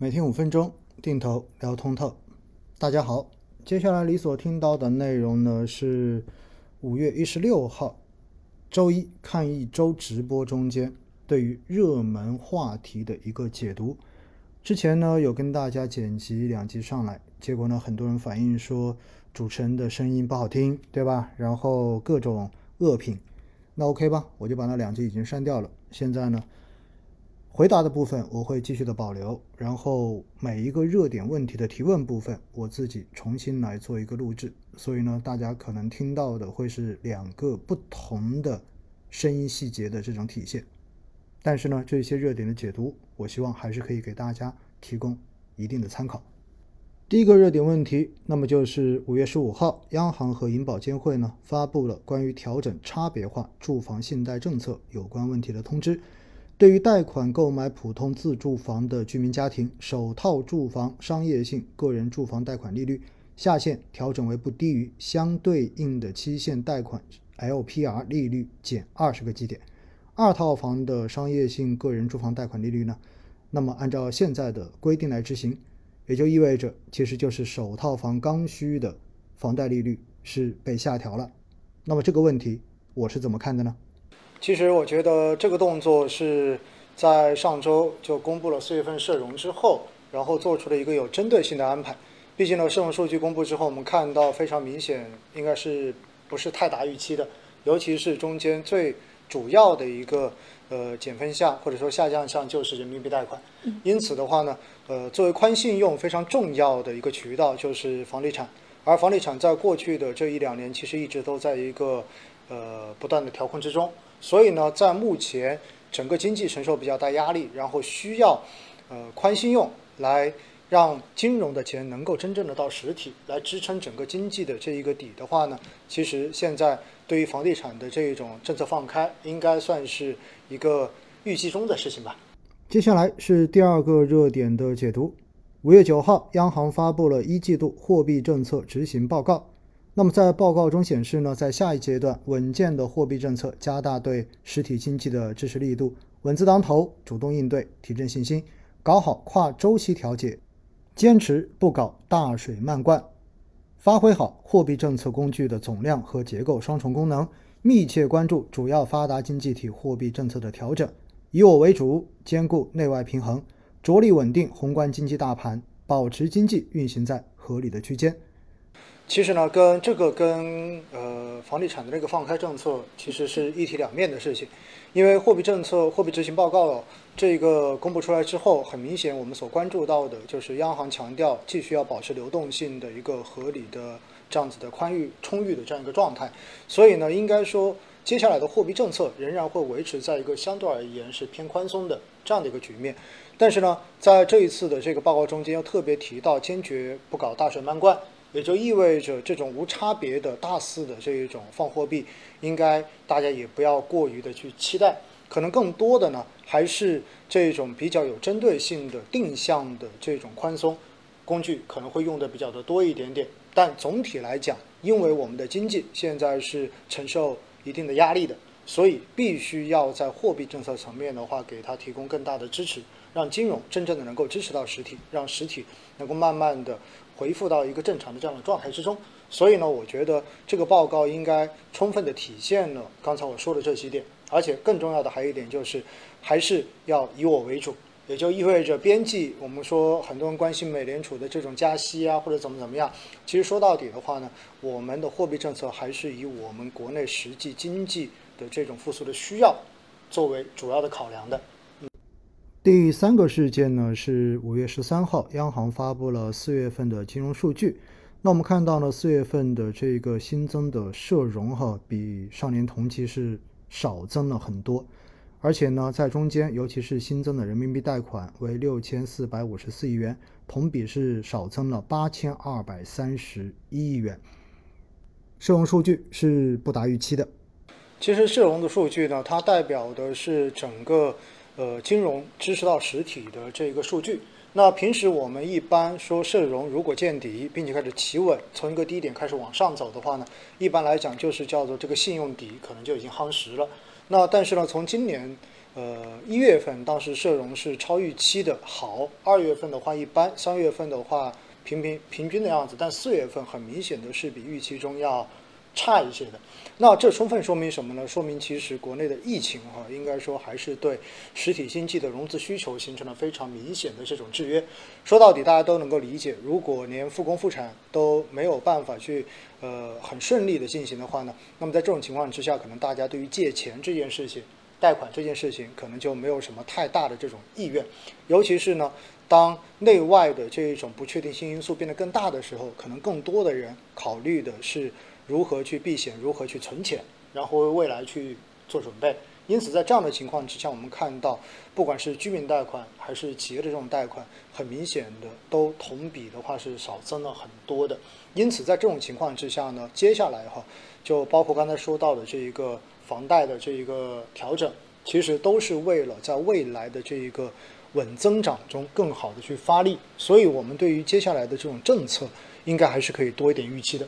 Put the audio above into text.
每天五分钟，定投聊通透。大家好，接下来你所听到的内容呢是五月一十六号周一看一周直播中间对于热门话题的一个解读。之前呢有跟大家剪辑两集上来，结果呢很多人反映说主持人的声音不好听，对吧？然后各种恶评。那 OK 吧，我就把那两集已经删掉了。现在呢。回答的部分我会继续的保留，然后每一个热点问题的提问部分，我自己重新来做一个录制。所以呢，大家可能听到的会是两个不同的声音细节的这种体现。但是呢，这些热点的解读，我希望还是可以给大家提供一定的参考。第一个热点问题，那么就是五月十五号，央行和银保监会呢发布了关于调整差别化住房信贷政策有关问题的通知。对于贷款购买普通自住房的居民家庭，首套住房商业性个人住房贷款利率下限调整为不低于相对应的期限贷款 LPR 利率减二十个基点。二套房的商业性个人住房贷款利率呢？那么按照现在的规定来执行，也就意味着其实就是首套房刚需的房贷利率是被下调了。那么这个问题我是怎么看的呢？其实我觉得这个动作是在上周就公布了四月份社融之后，然后做出了一个有针对性的安排。毕竟呢，社融数据公布之后，我们看到非常明显，应该是不是太达预期的，尤其是中间最主要的一个呃减分项或者说下降项就是人民币贷款。因此的话呢，呃，作为宽信用非常重要的一个渠道就是房地产，而房地产在过去的这一两年其实一直都在一个呃不断的调控之中。所以呢，在目前整个经济承受比较大压力，然后需要呃宽信用来让金融的钱能够真正的到实体来支撑整个经济的这一个底的话呢，其实现在对于房地产的这一种政策放开，应该算是一个预计中的事情吧。接下来是第二个热点的解读。五月九号，央行发布了一季度货币政策执行报告。那么在报告中显示呢，在下一阶段，稳健的货币政策加大对实体经济的支持力度，稳字当头，主动应对，提振信心，搞好跨周期调节，坚持不搞大水漫灌，发挥好货币政策工具的总量和结构双重功能，密切关注主要发达经济体货币政策的调整，以我为主，兼顾内外平衡，着力稳定宏观经济大盘，保持经济运行在合理的区间。其实呢，跟这个跟呃房地产的那个放开政策其实是一体两面的事情，因为货币政策、货币执行报告这个公布出来之后，很明显我们所关注到的就是央行强调继续要保持流动性的一个合理的这样子的宽裕充裕的这样一个状态，所以呢，应该说接下来的货币政策仍然会维持在一个相对而言是偏宽松的这样的一个局面，但是呢，在这一次的这个报告中间又特别提到坚决不搞大水漫灌。也就意味着这种无差别的大肆的这一种放货币，应该大家也不要过于的去期待，可能更多的呢还是这种比较有针对性的定向的这种宽松工具可能会用的比较的多一点点。但总体来讲，因为我们的经济现在是承受一定的压力的，所以必须要在货币政策层面的话，给它提供更大的支持，让金融真正的能够支持到实体，让实体能够慢慢的。回复到一个正常的这样的状态之中，所以呢，我觉得这个报告应该充分的体现了刚才我说的这几点，而且更重要的还有一点就是，还是要以我为主，也就意味着边际，我们说很多人关心美联储的这种加息啊，或者怎么怎么样，其实说到底的话呢，我们的货币政策还是以我们国内实际经济的这种复苏的需要作为主要的考量的。第三个事件呢是五月十三号，央行发布了四月份的金融数据。那我们看到呢，四月份的这个新增的社融哈，比上年同期是少增了很多。而且呢，在中间，尤其是新增的人民币贷款为六千四百五十四亿元，同比是少增了八千二百三十一亿元。社融数据是不达预期的。其实社融的数据呢，它代表的是整个。呃，金融支持到实体的这个数据，那平时我们一般说社融如果见底，并且开始企稳，从一个低点开始往上走的话呢，一般来讲就是叫做这个信用底可能就已经夯实了。那但是呢，从今年呃，一月份当时社融是超预期的好，二月份的话一般，三月份的话平平平均的样子，但四月份很明显的是比预期中要差一些的。那这充分说明什么呢？说明其实国内的疫情哈，应该说还是对实体经济的融资需求形成了非常明显的这种制约。说到底，大家都能够理解，如果连复工复产都没有办法去呃很顺利的进行的话呢，那么在这种情况之下，可能大家对于借钱这件事情。贷款这件事情可能就没有什么太大的这种意愿，尤其是呢，当内外的这一种不确定性因素变得更大的时候，可能更多的人考虑的是如何去避险，如何去存钱，然后为未来去做准备。因此，在这样的情况之下，我们看到，不管是居民贷款还是企业的这种贷款，很明显的都同比的话是少增了很多的。因此，在这种情况之下呢，接下来哈，就包括刚才说到的这一个。房贷的这一个调整，其实都是为了在未来的这一个稳增长中更好的去发力，所以我们对于接下来的这种政策，应该还是可以多一点预期的。